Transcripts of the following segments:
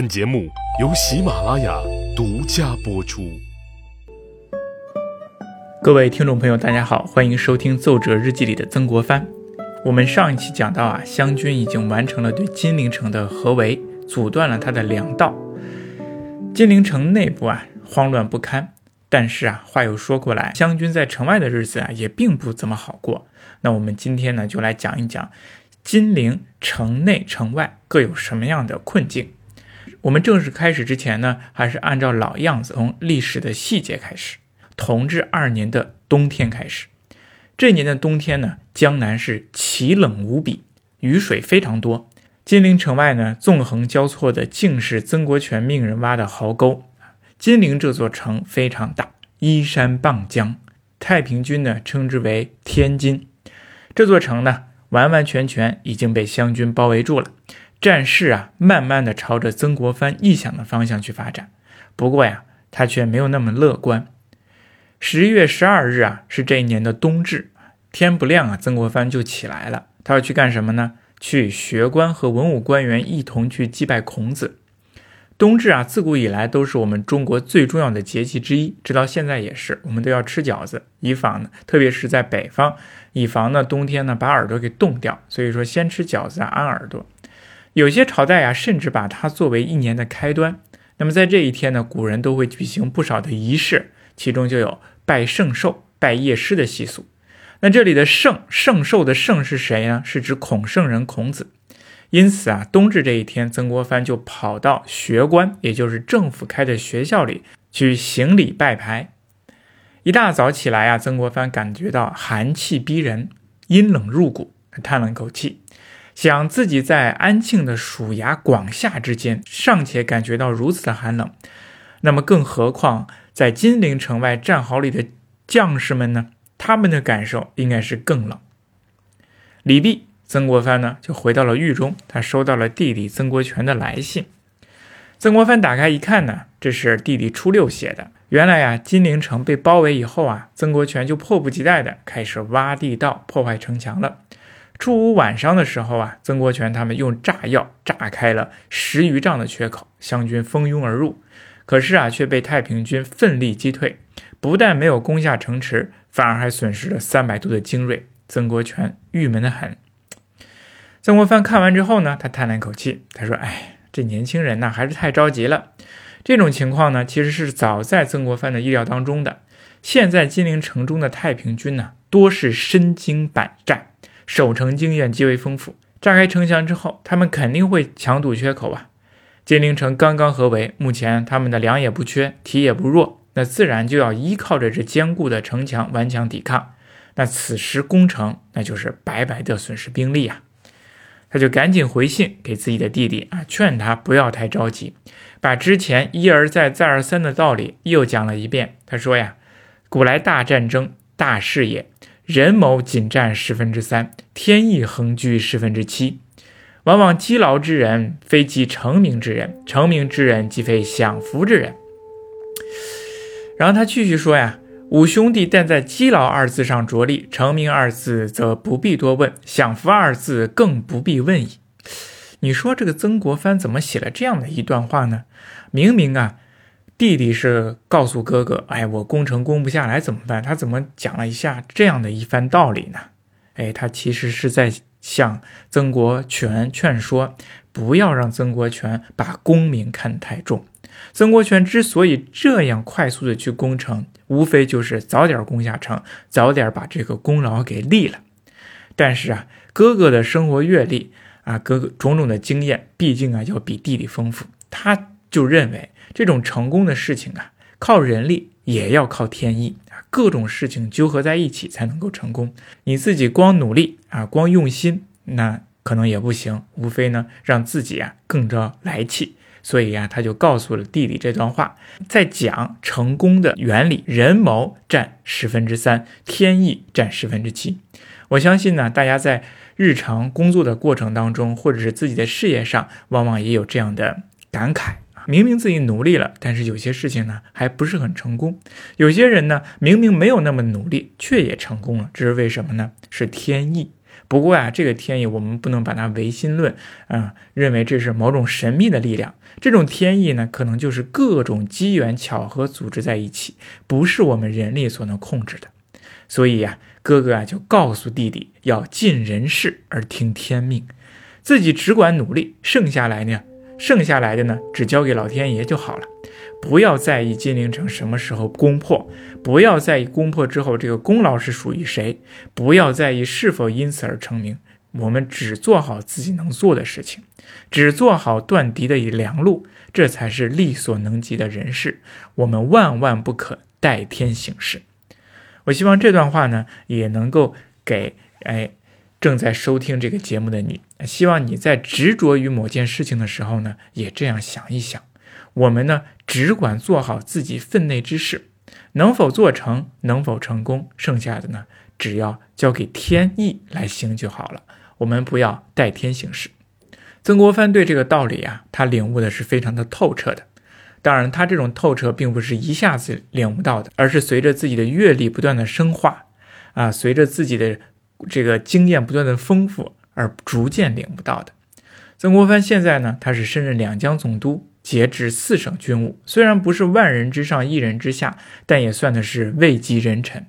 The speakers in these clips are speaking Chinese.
本节目由喜马拉雅独家播出。各位听众朋友，大家好，欢迎收听《奏折日记》里的曾国藩。我们上一期讲到啊，湘军已经完成了对金陵城的合围，阻断了他的粮道。金陵城内部啊，慌乱不堪。但是啊，话又说过来，湘军在城外的日子啊，也并不怎么好过。那我们今天呢，就来讲一讲金陵城内城外各有什么样的困境。我们正式开始之前呢，还是按照老样子，从历史的细节开始。同治二年的冬天开始，这年的冬天呢，江南是奇冷无比，雨水非常多。金陵城外呢，纵横交错的竟是曾国荃命人挖的壕沟。金陵这座城非常大，依山傍江，太平军呢称之为天津。这座城呢，完完全全已经被湘军包围住了。战事啊，慢慢的朝着曾国藩臆想的方向去发展。不过呀，他却没有那么乐观。十一月十二日啊，是这一年的冬至。天不亮啊，曾国藩就起来了。他要去干什么呢？去学官和文武官员一同去祭拜孔子。冬至啊，自古以来都是我们中国最重要的节气之一，直到现在也是。我们都要吃饺子，以防呢，特别是在北方，以防呢冬天呢把耳朵给冻掉。所以说，先吃饺子啊，安耳朵。有些朝代啊，甚至把它作为一年的开端。那么在这一天呢，古人都会举行不少的仪式，其中就有拜圣寿、拜夜师的习俗。那这里的圣圣寿的圣是谁呢？是指孔圣人孔子。因此啊，冬至这一天，曾国藩就跑到学官，也就是政府开的学校里去行礼拜牌。一大早起来啊，曾国藩感觉到寒气逼人，阴冷入骨，他叹了一口气。想自己在安庆的蜀衙广厦之间尚且感觉到如此的寒冷，那么更何况在金陵城外战壕里的将士们呢？他们的感受应该是更冷。李毕，曾国藩呢就回到了狱中，他收到了弟弟曾国荃的来信。曾国藩打开一看呢，这是弟弟初六写的。原来呀，金陵城被包围以后啊，曾国荃就迫不及待的开始挖地道、破坏城墙了。初五晚上的时候啊，曾国荃他们用炸药炸开了十余丈的缺口，湘军蜂拥而入，可是啊，却被太平军奋力击退，不但没有攻下城池，反而还损失了三百多的精锐。曾国荃郁闷的很。曾国藩看完之后呢，他叹了一口气，他说：“哎，这年轻人呢，还是太着急了。这种情况呢，其实是早在曾国藩的意料当中的。现在金陵城中的太平军呢，多是身经百战。”守城经验极为丰富，炸开城墙之后，他们肯定会强堵缺口啊。金陵城刚刚合围，目前他们的粮也不缺，体也不弱，那自然就要依靠着这坚固的城墙顽强抵抗。那此时攻城，那就是白白的损失兵力啊。他就赶紧回信给自己的弟弟啊，劝他不要太着急，把之前一而再再而三的道理又讲了一遍。他说呀，古来大战争大事业。人谋仅占十分之三，天意横居十分之七。往往积劳之人，非即成名之人；成名之人，即非享福之人。然后他继续说呀：“五兄弟但在积劳二字上着力，成名二字则不必多问，享福二字更不必问矣。”你说这个曾国藩怎么写了这样的一段话呢？明明啊。弟弟是告诉哥哥：“哎，我攻城攻不下来怎么办？”他怎么讲了一下这样的一番道理呢？哎，他其实是在向曾国荃劝说，不要让曾国荃把功名看得太重。曾国荃之所以这样快速的去攻城，无非就是早点攻下城，早点把这个功劳给立了。但是啊，哥哥的生活阅历啊，哥哥种种的经验，毕竟啊要比弟弟丰富，他就认为。这种成功的事情啊，靠人力也要靠天意啊，各种事情纠合在一起才能够成功。你自己光努力啊，光用心，那可能也不行。无非呢，让自己啊更着来气。所以呀，他就告诉了弟弟这段话，在讲成功的原理：人谋占十分之三，天意占十分之七。我相信呢，大家在日常工作的过程当中，或者是自己的事业上，往往也有这样的感慨。明明自己努力了，但是有些事情呢还不是很成功。有些人呢明明没有那么努力，却也成功了，这是为什么呢？是天意，不过啊，这个天意我们不能把它唯心论啊，认为这是某种神秘的力量。这种天意呢，可能就是各种机缘巧合组织在一起，不是我们人力所能控制的。所以呀，哥哥啊就告诉弟弟要尽人事而听天命，自己只管努力，剩下来呢，剩下来的呢，只交给老天爷就好了。不要在意金陵城什么时候攻破，不要在意攻破之后这个功劳是属于谁，不要在意是否因此而成名。我们只做好自己能做的事情，只做好断敌的良路，这才是力所能及的人事。我们万万不可代天行事。我希望这段话呢，也能够给哎正在收听这个节目的你，希望你在执着于某件事情的时候呢，也这样想一想。我们呢，只管做好自己分内之事，能否做成，能否成功，剩下的呢，只要交给天意来行就好了。我们不要代天行事。曾国藩对这个道理啊，他领悟的是非常的透彻的。当然，他这种透彻并不是一下子领悟到的，而是随着自己的阅历不断的深化，啊，随着自己的这个经验不断的丰富而逐渐领悟到的。曾国藩现在呢，他是升任两江总督。节制四省军务，虽然不是万人之上一人之下，但也算的是位极人臣。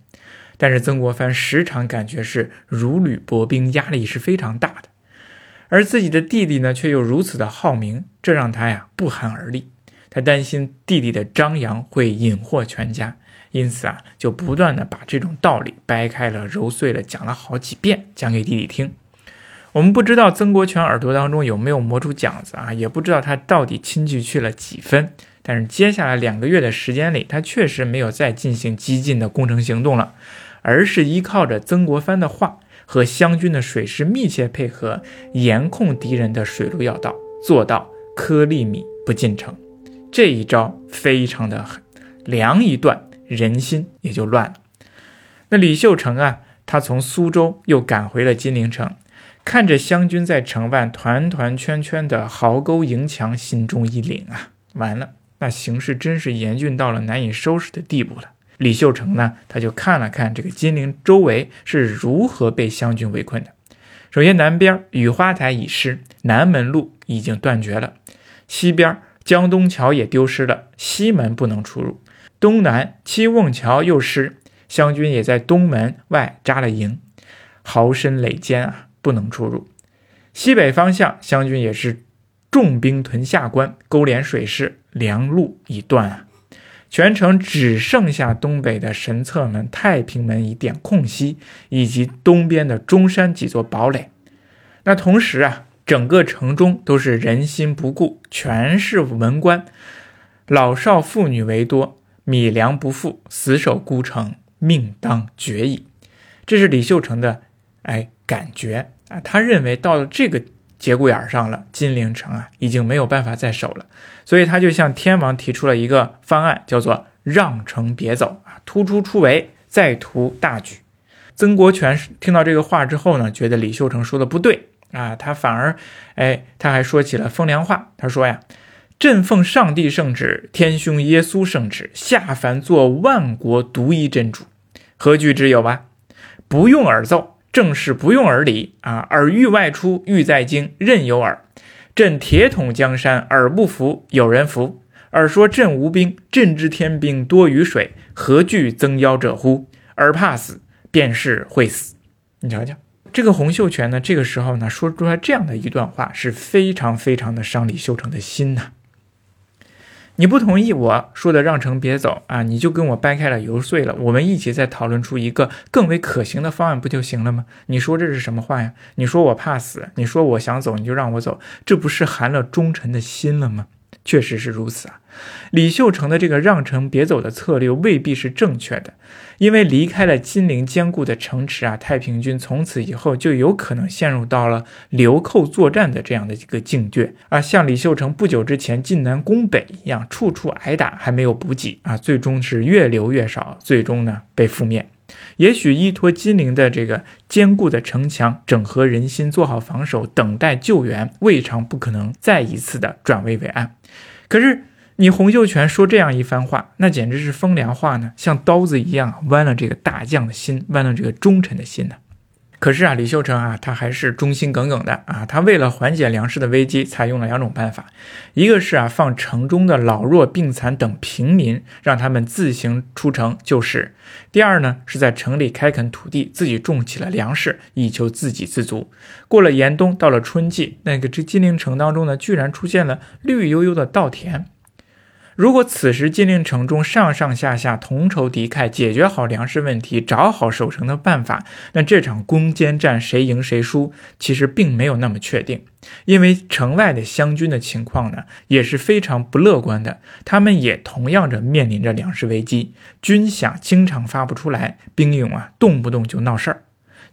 但是曾国藩时常感觉是如履薄冰，压力是非常大的。而自己的弟弟呢，却又如此的好名，这让他呀不寒而栗。他担心弟弟的张扬会引祸全家，因此啊，就不断的把这种道理掰开了揉碎了讲了好几遍，讲给弟弟听。我们不知道曾国荃耳朵当中有没有磨出茧子啊，也不知道他到底亲去去了几分。但是接下来两个月的时间里，他确实没有再进行激进的攻城行动了，而是依靠着曾国藩的话和湘军的水师密切配合，严控敌人的水路要道，做到颗粒米不进城。这一招非常的狠，粮一断，人心也就乱了。那李秀成啊，他从苏州又赶回了金陵城。看着湘军在城外团团圈圈的壕沟营墙，心中一凛啊！完了，那形势真是严峻到了难以收拾的地步了。李秀成呢，他就看了看这个金陵周围是如何被湘军围困的。首先，南边雨花台已失，南门路已经断绝了；西边江东桥也丢失了，西门不能出入；东南七瓮桥又失，湘军也在东门外扎了营，壕深垒坚啊！不能出入，西北方向湘军也是重兵屯下关，勾连水师，粮路已断啊！全城只剩下东北的神策门、太平门一点空隙，以及东边的中山几座堡垒。那同时啊，整个城中都是人心不顾，全是文官，老少妇女为多，米粮不富，死守孤城，命当绝矣。这是李秀成的，哎。感觉啊，他认为到了这个节骨眼上了，金陵城啊已经没有办法再守了，所以他就向天王提出了一个方案，叫做让城别走啊，突出出围，再图大举。曾国荃听到这个话之后呢，觉得李秀成说的不对啊，他反而哎，他还说起了风凉话，他说呀：“朕奉上帝圣旨，天兄耶稣圣旨，下凡做万国独一真主，何惧之有吧？不用耳奏。”正是不用耳礼啊，耳欲外出，欲在京，任由耳。朕铁桶江山，耳不服，有人服。耳说朕无兵，朕知天兵多于水，何惧增妖者乎？耳怕死，便是会死。你瞧瞧，这个洪秀全呢，这个时候呢，说出来这样的一段话，是非常非常的伤李秀成的心呐。你不同意我说的让城别走啊，你就跟我掰开了揉碎了，我们一起再讨论出一个更为可行的方案不就行了吗？你说这是什么话呀？你说我怕死，你说我想走你就让我走，这不是寒了忠臣的心了吗？确实是如此啊，李秀成的这个让城别走的策略未必是正确的，因为离开了金陵坚固的城池啊，太平军从此以后就有可能陷入到了流寇作战的这样的一个境界啊，像李秀成不久之前进南攻北一样，处处挨打，还没有补给啊，最终是越流越少，最终呢被覆灭。也许依托金陵的这个坚固的城墙，整合人心，做好防守，等待救援，未尝不可能再一次的转危为安。可是你洪秀全说这样一番话，那简直是风凉话呢，像刀子一样剜了这个大将的心，剜了这个忠臣的心呢。可是啊，李秀成啊，他还是忠心耿耿的啊。他为了缓解粮食的危机，采用了两种办法，一个是啊，放城中的老弱病残等平民，让他们自行出城救市；第二呢，是在城里开垦土地，自己种起了粮食，以求自给自足。过了严冬，到了春季，那个这金陵城当中呢，居然出现了绿油油的稻田。如果此时金陵城中上上下下同仇敌忾，解决好粮食问题，找好守城的办法，那这场攻坚战谁赢谁输，其实并没有那么确定。因为城外的湘军的情况呢，也是非常不乐观的，他们也同样着面临着粮食危机，军饷经常发不出来，兵勇啊动不动就闹事儿。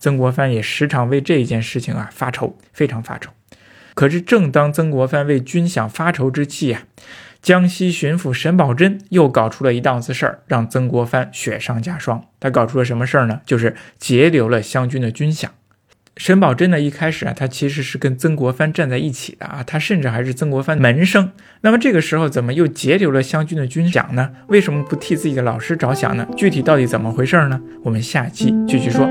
曾国藩也时常为这件事情啊发愁，非常发愁。可是正当曾国藩为军饷发愁之际呀。江西巡抚沈葆桢又搞出了一档子事儿，让曾国藩雪上加霜。他搞出了什么事儿呢？就是截留了湘军的军饷。沈葆桢呢，一开始啊，他其实是跟曾国藩站在一起的啊，他甚至还是曾国藩门生。那么这个时候怎么又截留了湘军的军饷呢？为什么不替自己的老师着想呢？具体到底怎么回事呢？我们下期继续说。